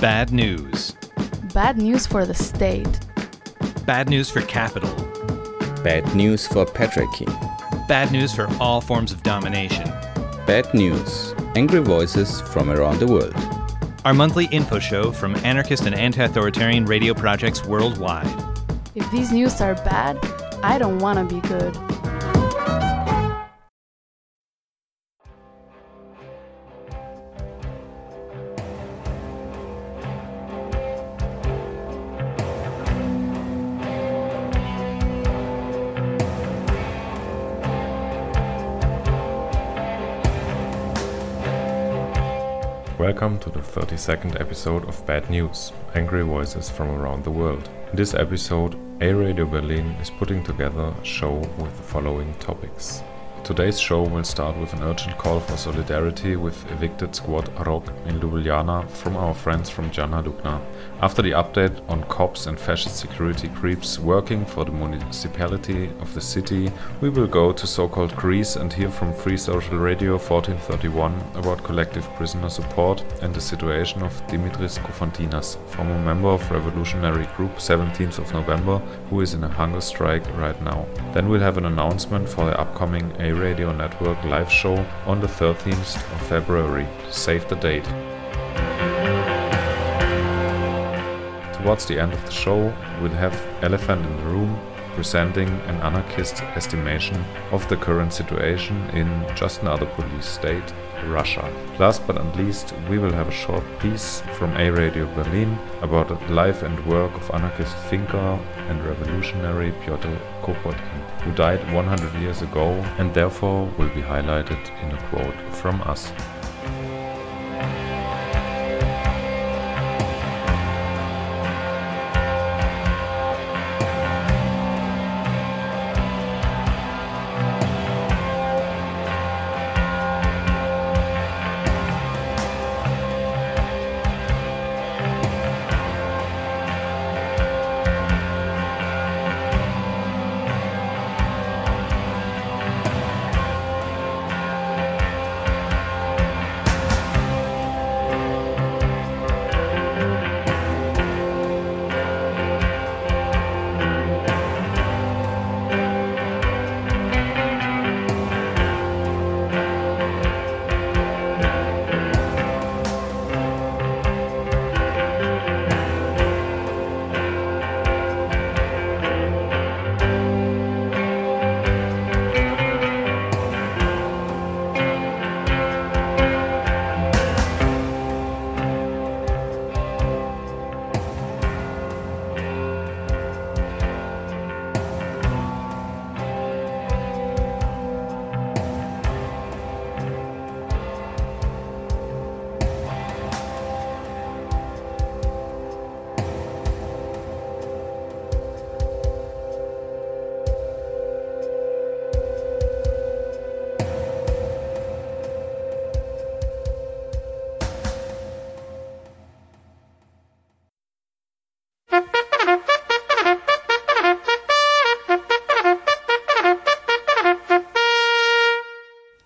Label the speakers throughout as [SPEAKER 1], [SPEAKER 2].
[SPEAKER 1] Bad news.
[SPEAKER 2] Bad news for the state.
[SPEAKER 1] Bad news for capital.
[SPEAKER 3] Bad news for patriarchy.
[SPEAKER 1] Bad news for all forms of domination.
[SPEAKER 3] Bad news. Angry voices from around the world.
[SPEAKER 1] Our monthly info show from anarchist and anti authoritarian radio projects worldwide.
[SPEAKER 2] If these news are bad, I don't want to be good.
[SPEAKER 4] Welcome to the 32nd episode of Bad News Angry Voices from Around the World. In this episode, A Radio Berlin is putting together a show with the following topics. Today's show will start with an urgent call for solidarity with evicted squad Rog in Ljubljana from our friends from Črna Luknja. After the update on cops and fascist security creeps working for the municipality of the city, we will go to so-called Greece and hear from Free Social Radio 1431 about collective prisoner support and the situation of Dimitris Koufontinas, former member of revolutionary group 17th of November, who is in a hunger strike right now. Then we'll have an announcement for the upcoming Radio Network live show on the 13th of February. Save the date. Towards the end of the show, we'll have Elephant in the Room presenting an anarchist estimation of the current situation in just another police state, Russia. Last but not least, we will have a short piece from A Radio Berlin about the life and work of anarchist thinker and revolutionary Pyotr Kropotkin, who died 100 years ago and therefore will be highlighted in a quote from us.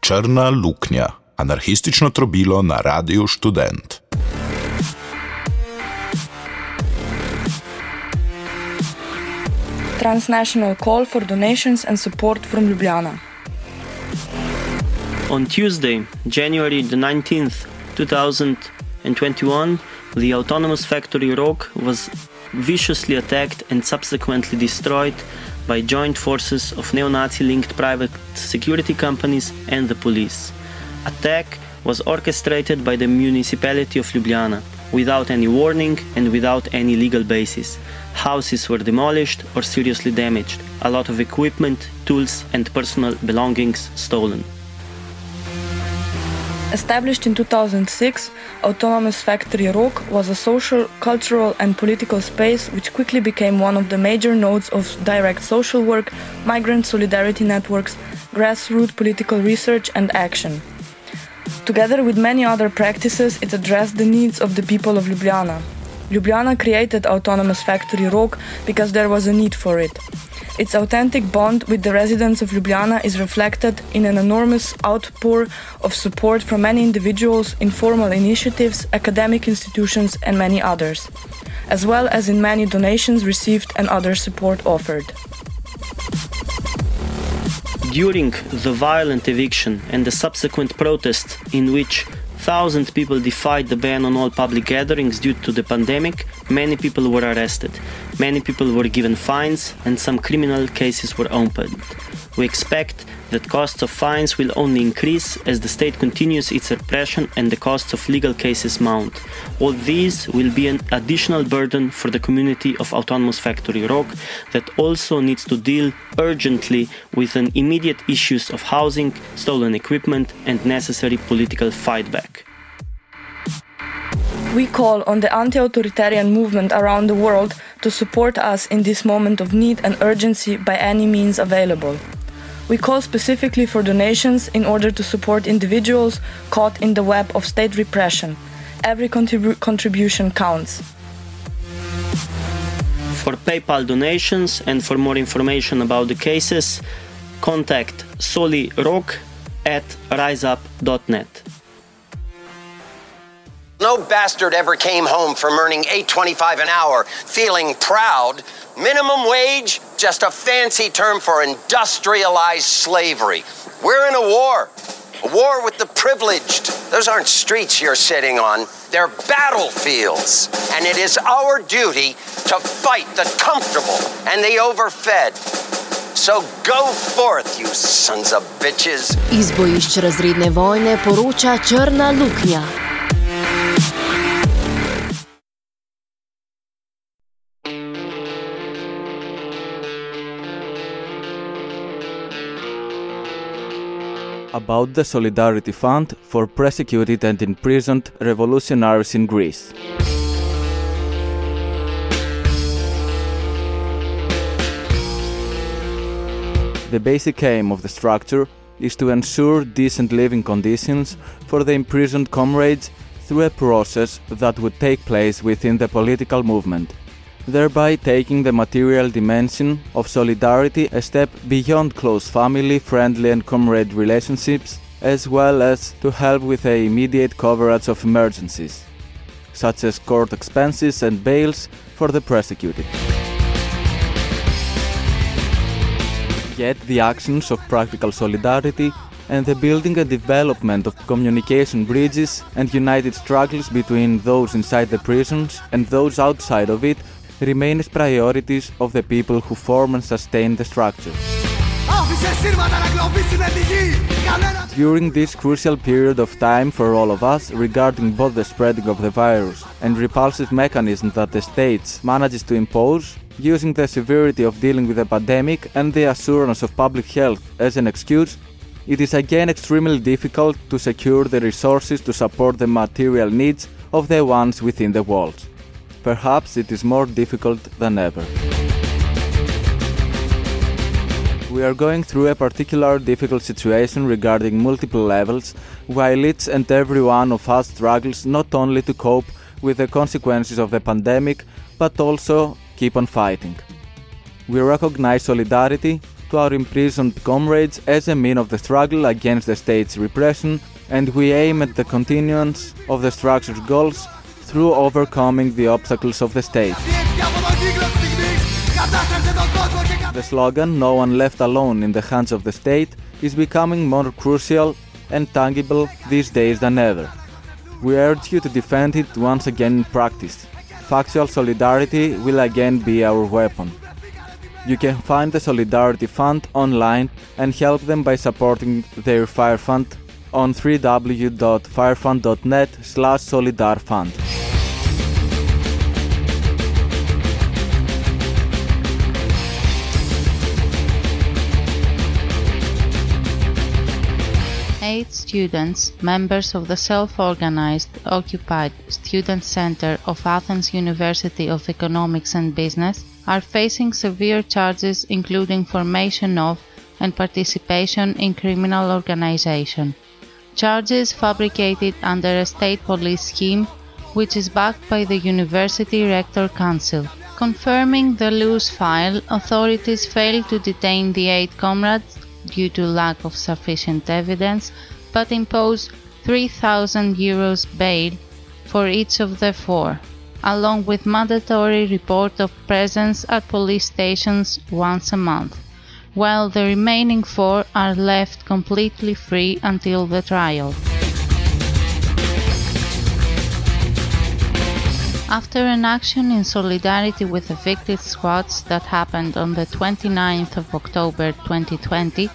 [SPEAKER 5] Črna luknja, anarhistično trobilo na Radiu Študent.
[SPEAKER 6] Transnational call for donations and support from Ljubljana.
[SPEAKER 7] On Tuesday, January the 19th, 2021, the autonomous factory Rog was viciously attacked and subsequently destroyed by joint forces of neo-Nazi linked private security companies and the police. Attack was orchestrated by the municipality of Ljubljana without any warning and without any legal basis. Houses were demolished or seriously damaged, a lot of equipment, tools, and personal belongings stolen.
[SPEAKER 6] Established in 2006, Autonomous Factory Rog was a social, cultural, and political space which quickly became one of the major nodes of direct social work, migrant solidarity networks, grassroots political research, and action. Together with many other practices, it addressed the needs of the people of Ljubljana. Ljubljana created Autonomous Factory Rog because there was a need for it. Its authentic bond with the residents of Ljubljana is reflected in an enormous outpour of support from many individuals, informal initiatives, academic institutions, and many others, as well as in many donations received and other support offered.
[SPEAKER 7] During the violent eviction and the subsequent protest, in which Thousands people defied the ban on all public gatherings due to the pandemic. Many people were arrested. Many people were given fines and some criminal cases were opened. We expect that costs of fines will only increase as the state continues its repression and the costs of legal cases mount. All these will be an additional burden for the community of Autonomous Factory Rog that also needs to deal urgently with an immediate issues of housing, stolen equipment and necessary political fightback.
[SPEAKER 6] We call on the anti authoritarian movement around the world to support us in this moment of need and urgency by any means available. We call specifically for donations in order to support individuals caught in the web of state repression. Every contribu- contribution counts.
[SPEAKER 7] For PayPal donations and for more information about the cases, contact solirok at riseup.net.
[SPEAKER 8] No bastard ever came home from earning 8.25 an hour feeling proud. Minimum wage, just a fancy term for industrialized slavery. We're in a war. A war with the privileged. Those aren't streets you're sitting on, they're battlefields. And it is our duty to fight the comfortable and the overfed. So go forth, you sons of bitches.
[SPEAKER 9] Iz bojišč razredne vojne poroča Črna luknja.
[SPEAKER 10] About the Solidarity Fund for persecuted and imprisoned revolutionaries in Greece. The basic aim of the structure is to ensure decent living conditions for the imprisoned comrades through a process that would take place within the political movement thereby taking the material dimension of solidarity a step beyond close family, friendly, and comrade relationships, as well as to help with the immediate coverage of emergencies, such as court expenses and bails for the prosecuted. Yet the actions of practical solidarity and the building and development of communication bridges and united struggles between those inside the prisons and those outside of it remain as priorities of the people who form and sustain the structure. During this crucial period of time for all of us regarding both the spreading of the virus and repulsive mechanisms that the states manages to impose, using the severity of dealing with the pandemic and the assurance of public health as an excuse, it is again extremely difficult to secure the resources to support the material needs of the ones within the walls perhaps it is more difficult than ever. We are going through a particular difficult situation regarding multiple levels, while each and every one of us struggles not only to cope with the consequences of the pandemic, but also keep on fighting. We recognize solidarity to our imprisoned comrades as a mean of the struggle against the state's repression, and we aim at the continuance of the structure's goals through overcoming the obstacles of the state. The slogan, No one left alone in the hands of the state, is becoming more crucial and tangible these days than ever. We urge you to defend it once again in practice. Factual solidarity will again be our weapon. You can find the Solidarity Fund online and help them by supporting their Fire Fund on www.firefund.net slash solidarfund.
[SPEAKER 11] Eight students, members of the self-organized occupied Student Center of Athens University of Economics and Business, are facing severe charges including formation of and participation in criminal organization. Charges fabricated under a state police scheme which is backed by the University Rector Council. Confirming the loose file, authorities failed to detain the eight comrades due to lack of sufficient evidence, but imposed 3,000 euros bail for each of the four, along with mandatory report of presence at police stations once a month, while the remaining four are left completely free until the trial. After an action in solidarity with the evicted squads that happened on the 29th of October 2020,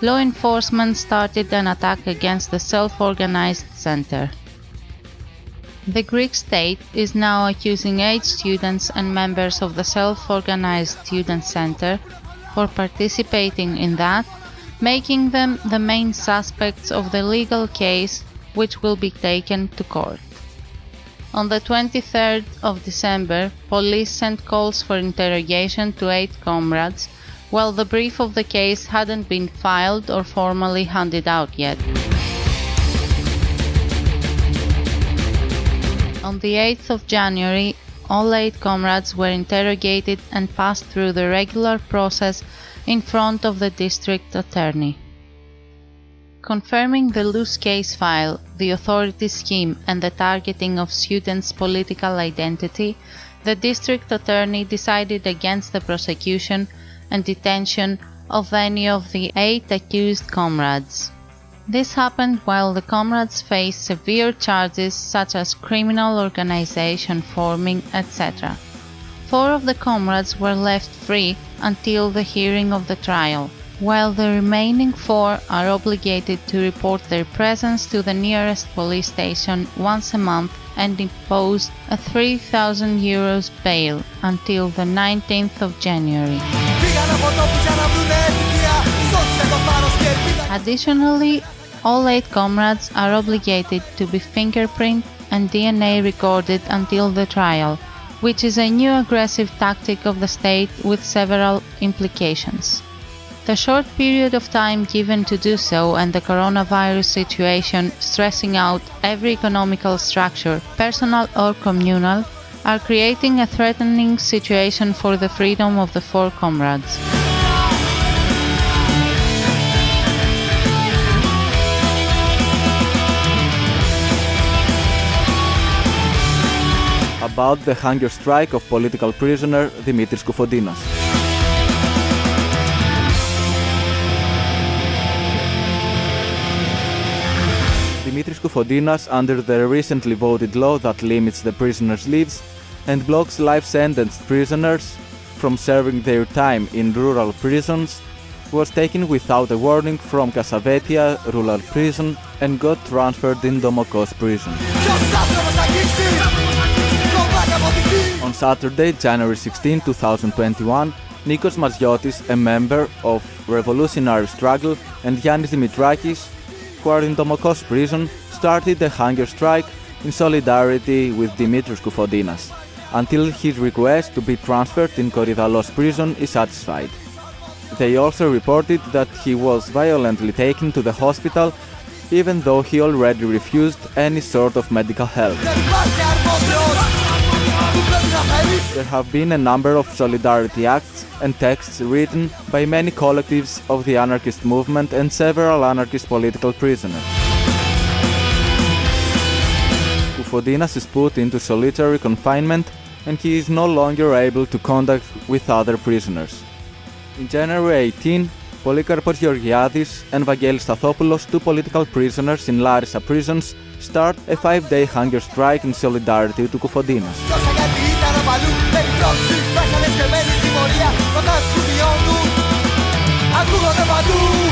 [SPEAKER 11] law enforcement started an attack against the self-organized center. The Greek state is now accusing eight students and members of the self-organized student center for participating in that, making them the main suspects of the legal case which will be taken to court. On the 23rd of December, police sent calls for interrogation to eight comrades, while the brief of the case hadn't been filed or formally handed out yet. On the 8th of January, all eight comrades were interrogated and passed through the regular process in front of the district attorney. Confirming the loose case file, the authority scheme, and the targeting of students' political identity, the district attorney decided against the prosecution and detention of any of the eight accused comrades. This happened while the comrades faced severe charges such as criminal organization forming, etc. Four of the comrades were left free until the hearing of the trial while the remaining four are obligated to report their presence to the nearest police station once a month and impose a 3000 euros bail until the 19th of January. Additionally, all eight comrades are obligated to be fingerprint and DNA recorded until the trial, which is a new aggressive tactic of the state with several implications. The short period of time given to do so and the coronavirus situation stressing out every economical structure, personal or communal, are creating a threatening situation for the freedom of the four comrades.
[SPEAKER 10] About the hunger strike of political prisoner Dimitris Koufontinas. Dimitris Koufontinas under the recently voted law that limits the prisoners' lives and blocks life-sentenced prisoners from serving their time in rural prisons was taken without a warning from Kassavetia rural prison and got transferred in Domokos prison. On Saturday, January 16, 2021, Nikos Maziotis, a member of Revolutionary Struggle, and Yannis Dimitrakis, who are in Domokos prison, started a hunger strike in solidarity with Dimitris Koufontinas, until his request to be transferred in Korydallos prison is satisfied. They also reported that he was violently taken to the hospital even though he already refused any sort of medical help. There have been a number of solidarity acts and texts written by many collectives of the anarchist movement and several anarchist political prisoners. Koufontinas is put into solitary confinement and he is no longer able to contact with other prisoners. In January 18, Polycarpos Georgiadis and Vangelis Stathopoulos, two political prisoners in Larissa prisons, start a five-day hunger strike in solidarity to παλού Περιπρόψη, πράξανε σκεμμένη τιμωρία Όταν σκουδιώνουν Ακούγονται παντού.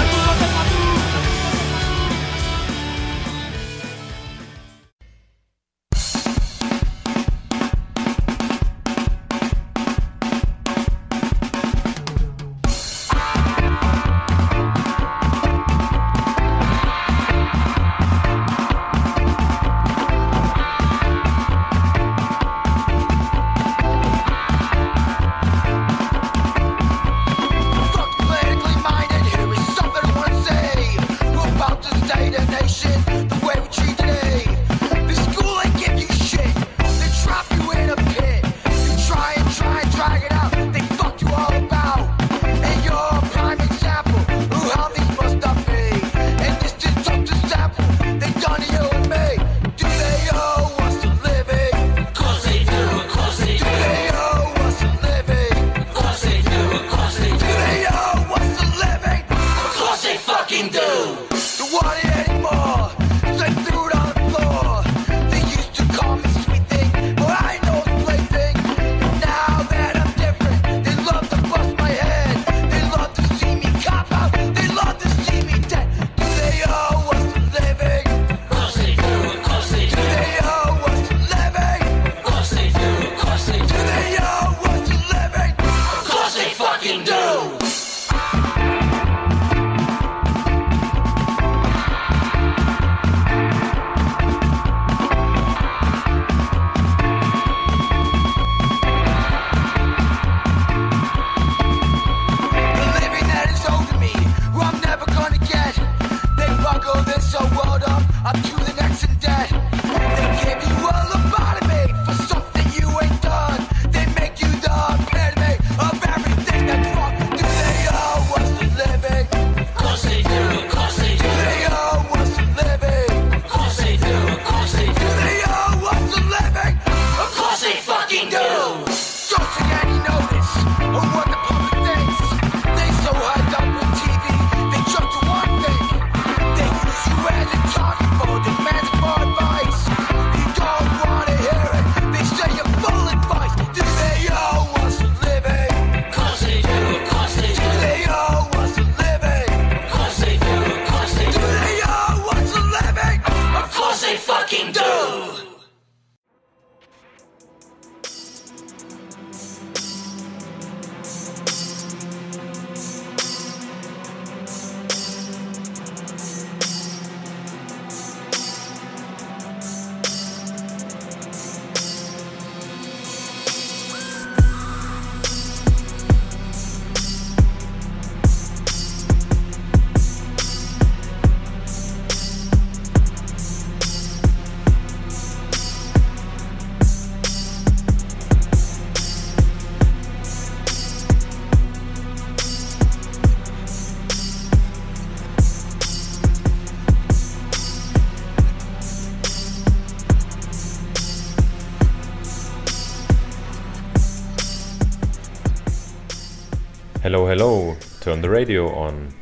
[SPEAKER 4] Hello, hello, turn the radio on.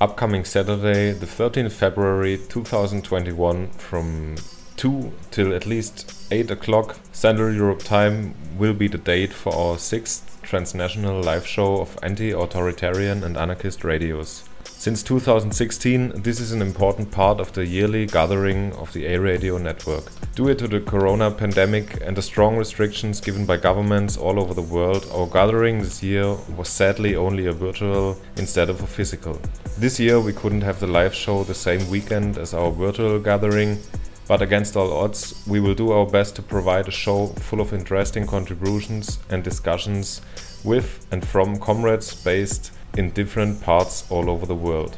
[SPEAKER 4] Upcoming Saturday, the 13th February 2021, from 2 till at least 8 o'clock Central Europe time, will be the date for our sixth transnational live show of anti authoritarian and anarchist radios. Since 2016, this is an important part of the yearly gathering of the A Radio network. Due to the corona pandemic and the strong restrictions given by governments all over the world, our gathering this year was sadly only a virtual instead of a physical. This year we couldn't have the live show the same weekend as our virtual gathering, but against all odds, we will do our best to provide a show full of interesting contributions and discussions with and from comrades based in different parts all over the world.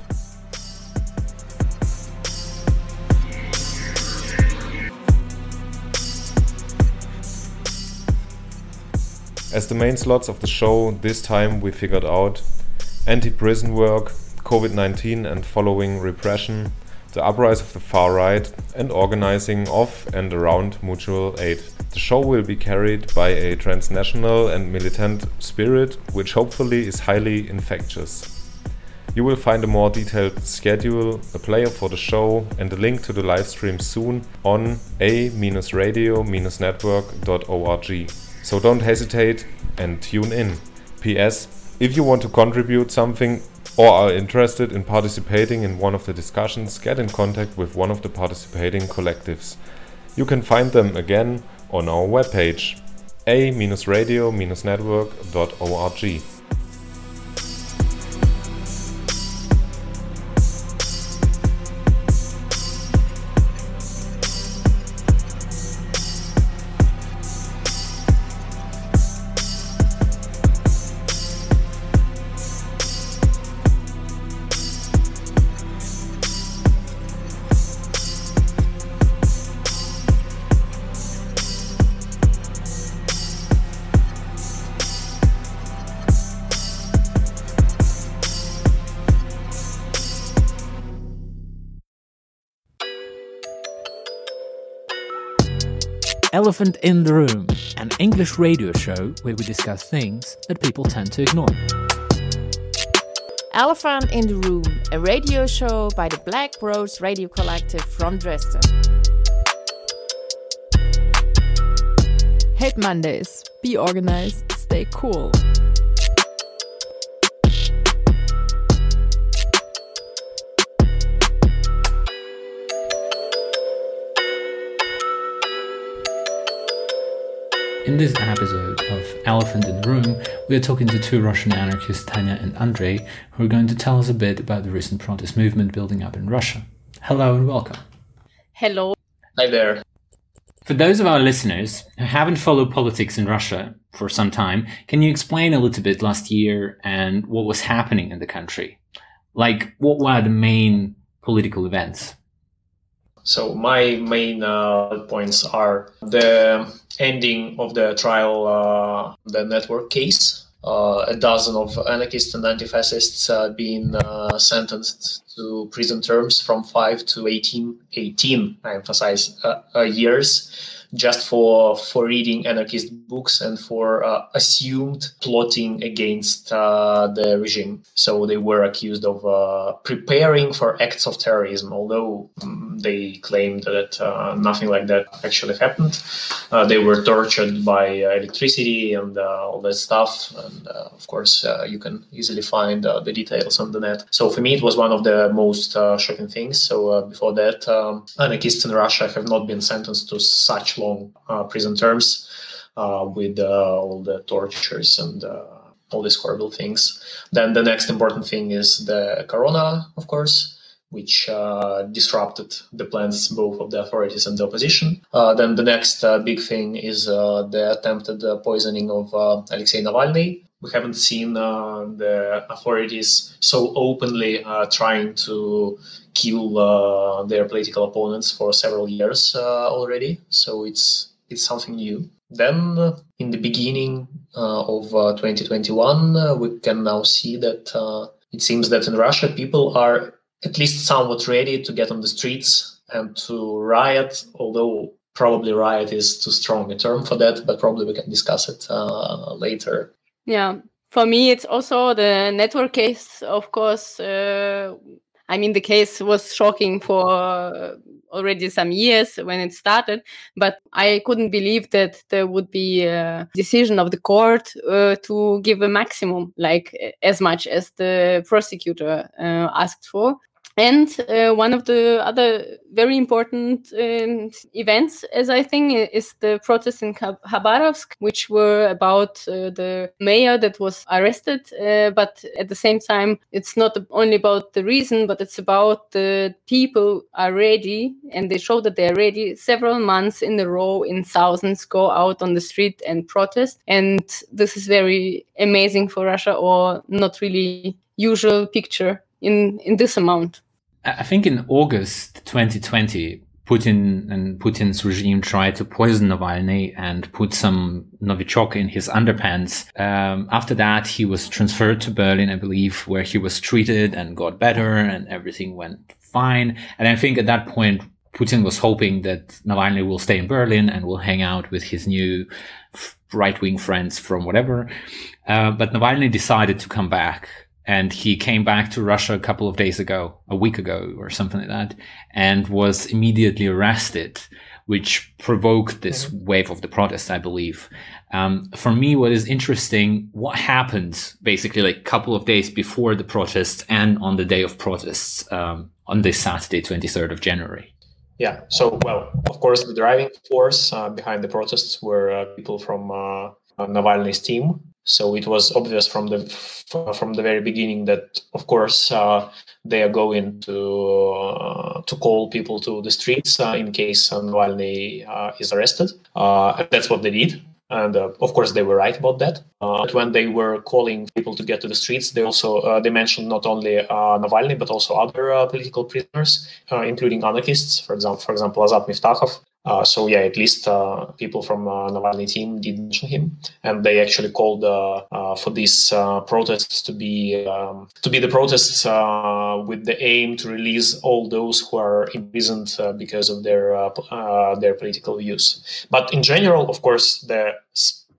[SPEAKER 4] As the main slots of the show, this time we figured out anti prison work, COVID 19 and following repression, the uprise of the far right, and organizing of and around mutual aid. The show will be carried by a transnational and militant spirit, which hopefully is highly infectious. You will find a more detailed schedule, a player for the show, and a link to the live stream soon on a-radio-network.org. So don't hesitate and tune in. P.S. If you want to contribute something or are interested in participating in one of the discussions, get in contact with one of the participating collectives. You can find them again on our webpage a-radio-network.org.
[SPEAKER 12] Elephant in the Room, an English radio show where we discuss things that people tend to ignore.
[SPEAKER 2] Elephant in the Room, a radio show by the Black Rose Radio Collective from Dresden. Hate Mondays. Be organized, stay cool.
[SPEAKER 12] In this episode of Elephant in the Room, we are talking to two Russian anarchists, Tanya and Andrei, who are going to tell us a bit about the recent protest movement building up in Russia. Hello and welcome.
[SPEAKER 2] Hello.
[SPEAKER 13] Hi there.
[SPEAKER 12] For those of our listeners who haven't followed politics in Russia for some time, can you explain a little bit last year and what was happening in the country? Like, what were the main political events?
[SPEAKER 13] So my main uh, points are the ending of the trial, uh, the network case. Uh, a dozen of anarchists and anti-fascists uh, being uh, sentenced to prison terms from 5 to 18, 18 I emphasize, uh, years just for for reading anarchist books and for uh, assumed plotting against uh, the regime. So they were accused of uh, preparing for acts of terrorism, although um, they claimed that uh, nothing like that actually happened. Uh, they were tortured by electricity and uh, all that stuff, and of course you can easily find the details on the net. So for me, it was one of the most shocking things. So before that, um, anarchists in Russia have not been sentenced to such long uh, prison terms uh, with uh, all the tortures and all these horrible things. Then the next important thing is the corona, of course which uh, disrupted the plans both of the authorities and the opposition. Uh, then the next uh, big thing is the attempted poisoning of Alexei Navalny. We haven't seen the authorities so openly trying to kill uh, their political opponents for several years uh, already. So it's it's something new. Then, uh, in the beginning uh, of uh, 2021, uh, we can now see that it seems that in Russia, people are at least somewhat ready to get on the streets and to riot, although probably riot is too strong a term for that, but probably we can discuss it later.
[SPEAKER 2] Yeah,
[SPEAKER 14] For me, it's also the network case, of course. Uh, I mean, the case was shocking for already some years when it started, but I couldn't believe that there would be a decision of the court uh, to give a maximum, like as much as the prosecutor uh, asked for. And uh, one of the other very important um, events, as I think, is the protest in Khabarovsk, which were about uh, the mayor that was arrested. Uh, but at the same time, it's not only about the reason, but it's about the people are ready, and they show that they are ready. Several months in a row, in thousands, go out on the street and protest. And this is very amazing for Russia, or not really usual picture in in this amount.
[SPEAKER 12] I think in August 2020, Putin and Putin's regime tried to poison Navalny and put some Novichok in his underpants. Um, after that, he was transferred to Berlin, I believe, where he was treated and got better and everything went fine. And I think at that point, Putin was hoping that Navalny will stay in Berlin and will hang out with his new right wing friends from whatever. Uh, but Navalny decided to come back and he came back to Russia a couple of days ago, a week ago or something like that, and was immediately arrested, which provoked this mm-hmm. wave of the protests, I believe. Um, for me, what is interesting, what happened basically like a couple of days before the protests and on the day of protests um, on this Saturday, 23rd of January.
[SPEAKER 13] Yeah. So, well, of course, the driving force uh, behind the protests were uh, people from uh, Navalny's team, so it was obvious from the from the very beginning that, of course, uh, they are going to uh, to call people to the streets uh, in case Navalny uh, is arrested. Uh, that's what they did. And uh, of course, they were right about that. but when they were calling people to get to the streets, they also they mentioned not only Navalny but also other political prisoners, including anarchists. For example, for example, Azat Miftakhov, uh, so yeah, at least uh, people from uh, Navalny team did mention him, and they actually called uh, uh, for these uh, protests to be um, to be the protests with the aim to release all those who are imprisoned because of their their political views. But in general, of course, the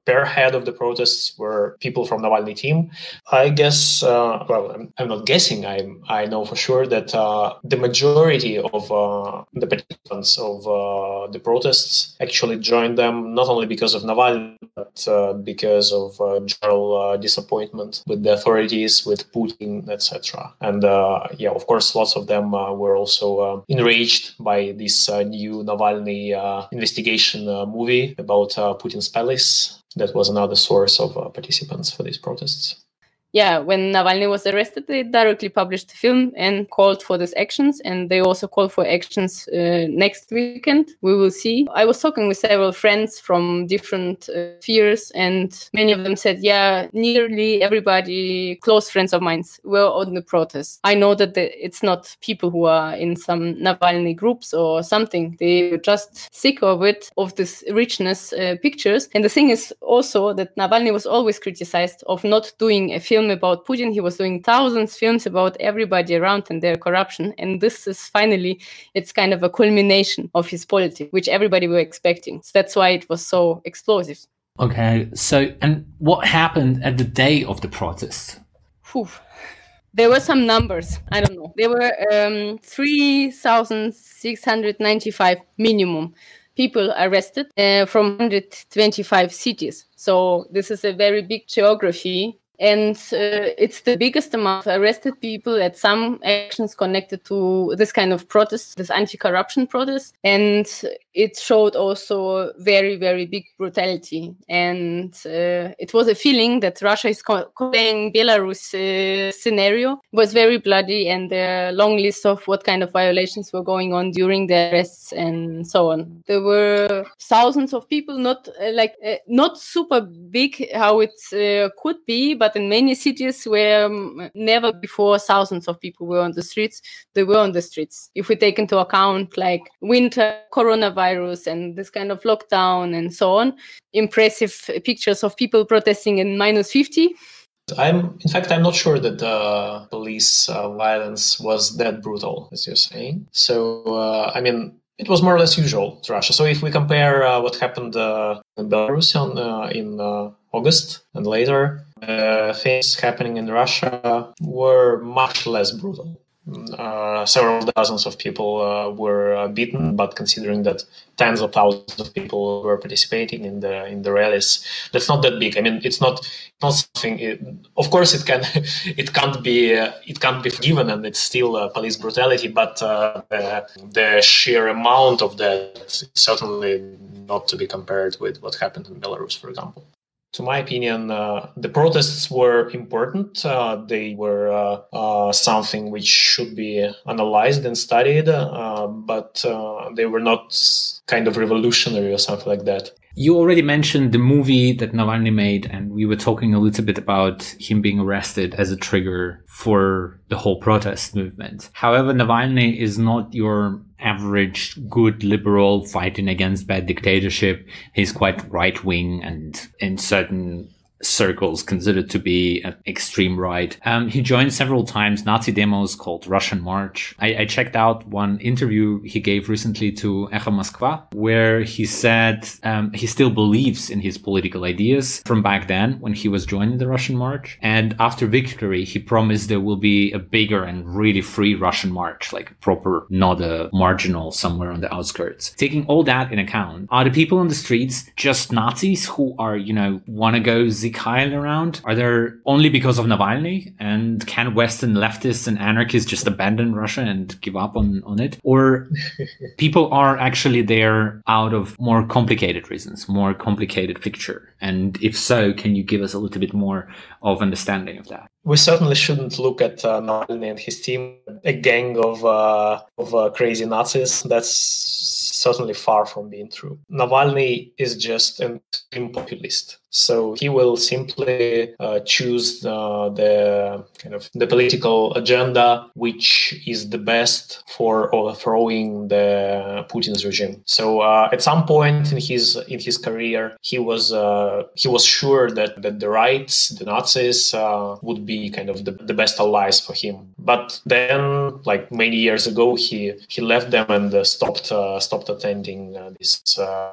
[SPEAKER 13] spearhead of the protests were people from Navalny team. I guess, uh, well, I'm, I'm, not guessing. I I know for sure that uh, the majority of uh, the participants of uh, the protests actually joined them not only because of Navalny but uh, because of uh, general disappointment with the authorities, with Putin, etc. And yeah, of course, lots of them were also enraged by this new Navalny investigation movie about Putin's palace that was another source of uh, participants for these protests
[SPEAKER 14] yeah, when Navalny was arrested, they directly published the film and called for these actions. And they also called for actions uh, next weekend. We will see. I was talking with several friends from different uh, spheres, and many of them said, yeah, nearly everybody, close friends of mine, were on the protest. I know that the, it's not people who are in some Navalny groups or something. They're just sick of it, of this richness uh, pictures. And the thing is also that Navalny was always criticized of not doing a film film about Putin. He was doing thousands films about everybody around and their corruption. And this is finally, it's kind of a culmination of his politics, which everybody were expecting. So that's why it was so explosive.
[SPEAKER 12] Okay. So, and what happened at the day of the protest?
[SPEAKER 14] Whew. There were some numbers. I don't know. There were um, 3,695 minimum people arrested uh, from 125 cities. So this is a very big geography and uh, it's the biggest amount of arrested people at some actions connected to this kind of protest, this anti-corruption protest, and it showed also very very big brutality, and uh, it was a feeling that Russia is playing Belarus uh, scenario it was very bloody, and a long list of what kind of violations were going on during the arrests and so on. There were thousands of people, not uh, like uh, not super big how it uh, could be, but in many cities where um, never before thousands of people were on the streets, they were on the streets. If we take into account like winter, coronavirus, and this kind of lockdown and so on, impressive pictures of people protesting in minus 50.
[SPEAKER 13] I'm, in fact, I'm not sure that the police uh, violence was that brutal, as you're saying. So, uh, I mean, it was more or less usual to Russia. So if we compare uh, what happened uh, in Belarus on, uh, in uh, August and later. Uh, things happening in Russia were much less brutal. Uh, several dozens of people uh, were uh, beaten, but considering that tens of thousands of people were participating in the in the rallies, that's not that big. I mean, it's not not something. It, of course, it can it can't be uh, it can't be forgiven, and it's still police brutality. But uh, the, the sheer amount of that is certainly not to be compared with what happened in Belarus, for example to my opinion, uh, the protests were important. Uh, they were uh, uh something which should be analyzed and studied, uh, but uh, they were not kind of revolutionary or something like that.
[SPEAKER 12] You already mentioned the movie that Navalny made, and we were talking a little bit about him being arrested as a trigger for the whole protest movement. However, Navalny is not your average good liberal fighting against bad dictatorship. He's quite right wing and in certain circles considered to be an extreme right. Um, he joined several times Nazi demos called Russian March. I, I, checked out one interview he gave recently to Echo Moskva, where he said um, he still believes in his political ideas from back then when he was joining the Russian March. And after victory, he promised there will be a bigger and really free Russian March, like proper, not a marginal somewhere on the outskirts. Taking all that in account, are the people on the streets just Nazis who are, you know, want to go Mikhail around? Are there only because of Navalny? And can Western leftists and anarchists just abandon Russia and give up on, on it? Or people are actually there out of more complicated reasons, more complicated picture? And if so, can you give us a little bit more of understanding of that?
[SPEAKER 13] We certainly shouldn't look at uh, Navalny and his team, a gang of uh, of uh, crazy Nazis. That's certainly far from being true. Navalny is just an extreme populist. So he will simply uh, choose uh, the kind of the political agenda which is the best for overthrowing the Putin's regime. So uh, at some point in his in his career, he was uh, he was sure that, that the rights, the Nazis, uh, would be kind of the, the best allies for him. But then, like many years ago, he he left them and uh, stopped stopped attending these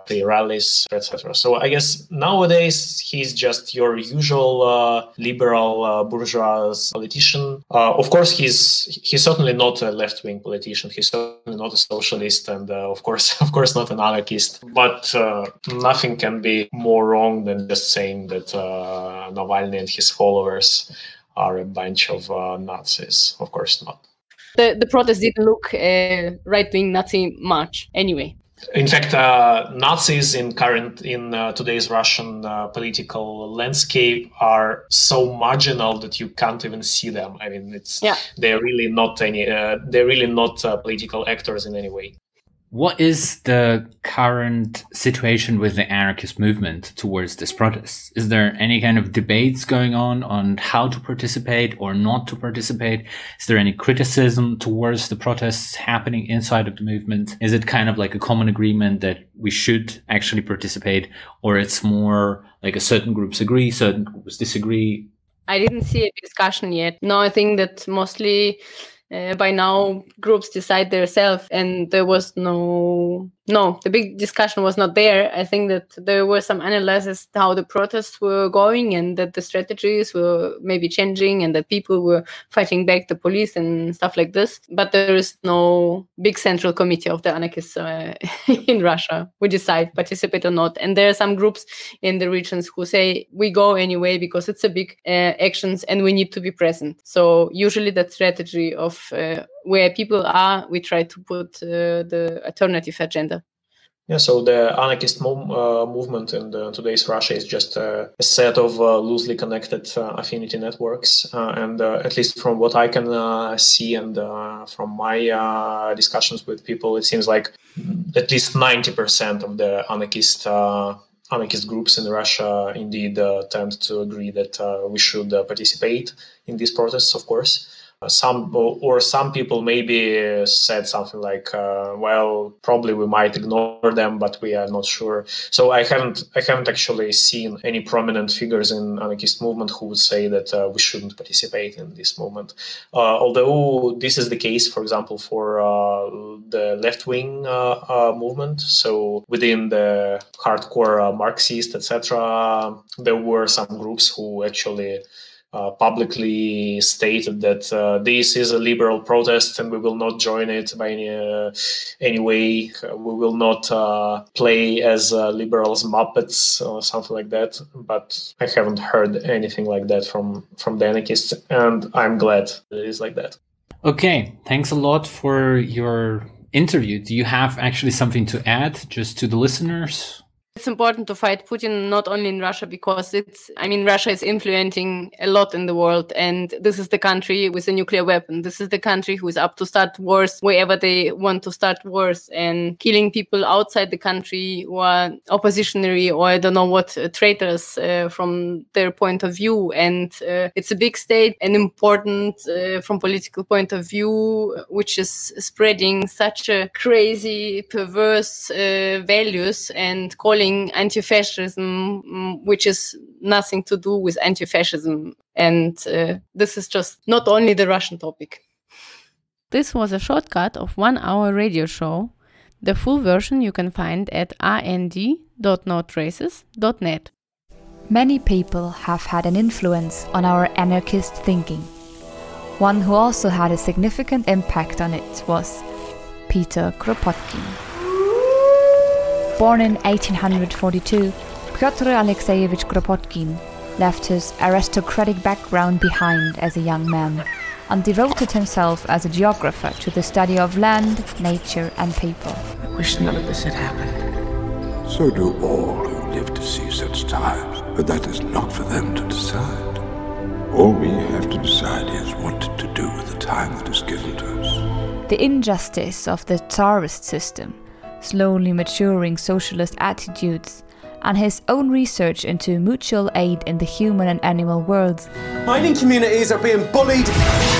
[SPEAKER 13] the rallies, etc. So I guess nowadays he's just your usual uh, liberal uh, bourgeois politician. Uh, of course, he's he's certainly not a left-wing politician. He's certainly not a socialist, and uh, of course, of course, not an anarchist. But uh, nothing can be more wrong than just saying that uh, Navalny and his followers are a bunch of Nazis. Of course not.
[SPEAKER 14] The, the protest didn't look right wing Nazi much anyway.
[SPEAKER 13] In fact, uh, Nazis in current in uh, today's Russian uh, political landscape are so marginal that you can't even see them. I mean, it's yeah. they're really not any uh, they're really not uh, political actors in any way.
[SPEAKER 12] What is the current situation with the anarchist movement towards this protest? Is there any kind of debates going on on how to participate or not to participate? Is there any criticism towards the protests happening inside of the movement? Is it kind of like a common agreement that we should actually participate or it's more like a certain groups agree, certain groups disagree?
[SPEAKER 14] I didn't see a discussion yet. No, I think that mostly uh, by now groups decide themselves and there was no no, the big discussion was not there. I think that there were some analysis how the protests were going and that the strategies were maybe changing and that people were fighting back the police and stuff like this. But there is no big central committee of the anarchists uh, in Russia who decide participate or not. And there are some groups in the regions who say we go anyway because it's a big uh, actions and we need to be present. So usually that strategy of uh, where people are, we try to put uh, the alternative agenda.
[SPEAKER 13] Yeah, so the anarchist uh, movement in the, today's Russia is just uh, a set of uh, loosely connected uh, affinity networks. Uh, and uh, at least from what I can see and from my discussions with people, it seems like at least 90% of the anarchist anarchist groups in Russia indeed tend to agree that we should participate in these protests, of course. Some or some people maybe said something like uh, well probably we might ignore them but we are not sure. So i haven't i haven't actually seen any prominent figures in anarchist movement who would say that uh, we shouldn't participate in this movement. Uh, although this is the case for example for uh, the left-wing uh, movement. So within the hardcore marxist etc there were some groups who actually uh, publicly stated that uh, this is a liberal protest and we will not join it by any, uh, any way. we will not uh, play as uh, liberals Muppets or something like that. But I haven't heard anything like that from, from the anarchists, and I'm glad it is like that.
[SPEAKER 12] Okay, thanks a lot for your interview. Do you have actually something to add just to the listeners?
[SPEAKER 14] It's important to fight Putin not only in Russia because it's, I mean, Russia is influencing a lot in the world. And this is the country with a nuclear weapon. This is the country who is up to start wars wherever they want to start wars and killing people outside the country who are oppositionary or I don't know what uh, traitors uh, from their point of view. And uh, it's a big state and important uh, from political point of view, which is spreading such a crazy, perverse uh, values and calling anti-fascism, mm, which is nothing to do with anti-fascism. And uh, this is just not only the Russian topic.
[SPEAKER 2] This was a shortcut of one hour radio show. The full version you can find at and.notraces.net.
[SPEAKER 15] Many people have had an influence on our anarchist thinking. One who also had a significant impact on it was Peter Kropotkin. Born in 1842, Pyotr Alexeyevich Kropotkin left his aristocratic background behind as a young man and devoted himself as a geographer to the study of land, nature, and people.
[SPEAKER 16] I wish none of this had happened.
[SPEAKER 17] So do all who live to see such times, but that is not for them to decide. All we have to decide is what to do with the time that is given to us.
[SPEAKER 15] The injustice of the Tsarist system slowly maturing socialist attitudes, and his own research into mutual aid in the human and animal worlds.
[SPEAKER 18] Mining communities are being bullied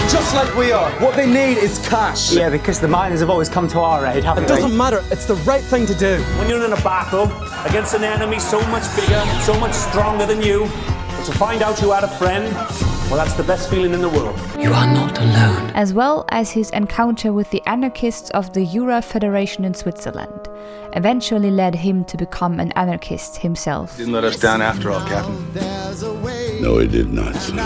[SPEAKER 18] just like we are. What they need is cash.
[SPEAKER 19] Yeah, because the miners have always come to our aid, haven't
[SPEAKER 18] it they? It doesn't matter. It's the right thing to do.
[SPEAKER 20] When you're in a battle against an enemy so much bigger, so much stronger than you, but to find out you had a friend well, that's the best feeling in the world.
[SPEAKER 16] You are not alone.
[SPEAKER 15] As well as his encounter with the anarchists of the Jura Federation in Switzerland, eventually led him to become an anarchist himself.
[SPEAKER 21] Didn't let us down after all, Captain.
[SPEAKER 17] No, he did not, son.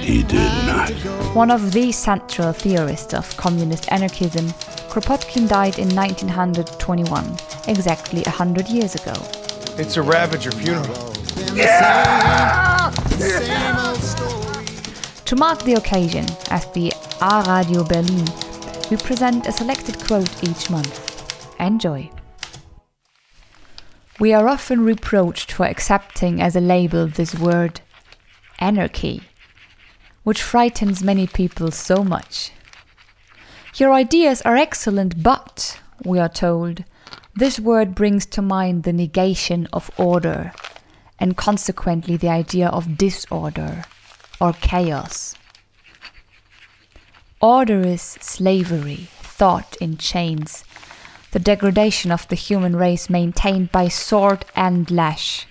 [SPEAKER 17] He did not.
[SPEAKER 15] One of the central theorists of communist anarchism, Kropotkin died in 1921, exactly 100 years ago.
[SPEAKER 18] It's a Ravager funeral.
[SPEAKER 15] Yeah! To mark the occasion, at the A Radio Berlin, we present a selected quote each month. Enjoy. We are often reproached for accepting as a label this word, anarchy, which frightens many people so much. Your ideas are excellent, but, we are told, this word brings to mind the negation of order and consequently the idea of disorder or chaos. Order is slavery, thought in chains, the degradation of the human race maintained by sword and lash.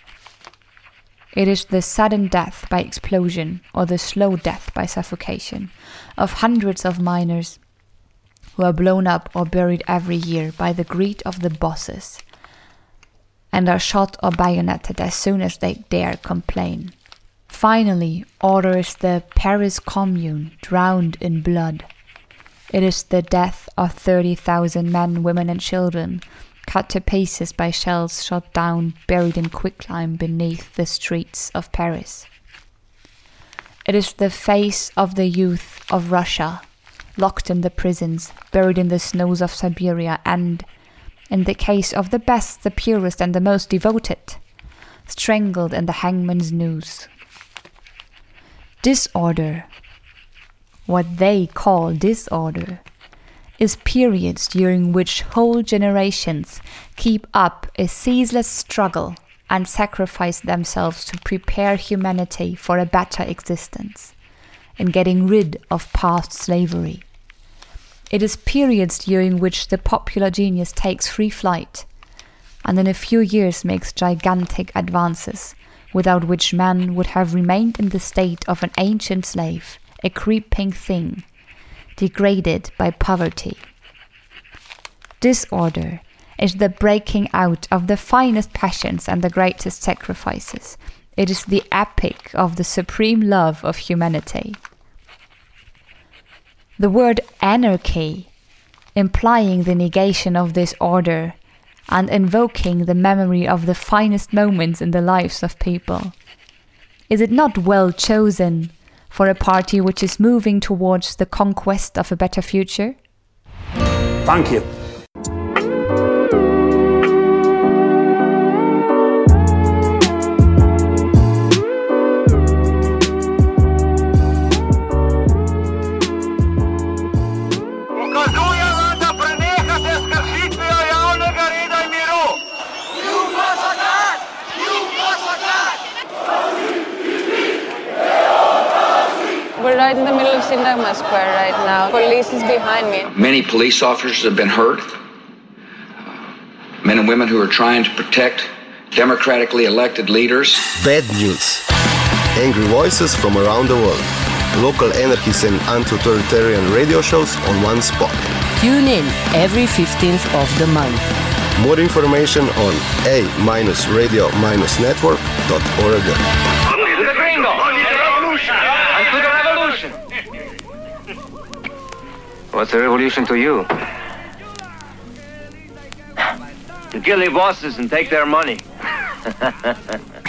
[SPEAKER 15] It is the sudden death by explosion or the slow death by suffocation of hundreds of miners who are blown up or buried every year by the greed of the bosses and are shot or bayoneted as soon as they dare complain. Finally, order is the Paris Commune drowned in blood. It is the death of 30,000 men, women, and children, cut to pieces by shells shot down, buried in quicklime beneath the streets of Paris. It is the face of the youth of Russia, locked in the prisons, buried in the snows of Siberia, and in the case of the best, the purest, and the most devoted, strangled in the hangman's noose. Disorder, what they call disorder, is periods during which whole generations keep up a ceaseless struggle and sacrifice themselves to prepare humanity for a better existence. in getting rid of past slavery. It is periods during which the popular genius takes free flight and in a few years makes gigantic advances, without which man would have remained in the state of an ancient slave, a creeping thing, degraded by poverty. Disorder is the breaking out of the finest passions and the greatest sacrifices. It is the epic of the supreme love of humanity. The word anarchy, implying the negation of this order and invoking the memory of the finest moments in the lives of people. Is it not well chosen for a party which is moving towards the conquest of a better future?
[SPEAKER 20] Thank you.
[SPEAKER 21] Police is behind me.
[SPEAKER 22] Many police officers have been hurt. Men and women who are trying to protect democratically elected leaders.
[SPEAKER 23] Bad news. Angry voices from around the world. Local anarchist and anti-authoritarian radio shows on one spot.
[SPEAKER 24] Tune in every 15th of the month.
[SPEAKER 23] More information on a-radio-network.org.
[SPEAKER 25] To the gringo! And to the revolution!
[SPEAKER 26] What's a revolution to you?
[SPEAKER 25] To kill the bosses and take their money.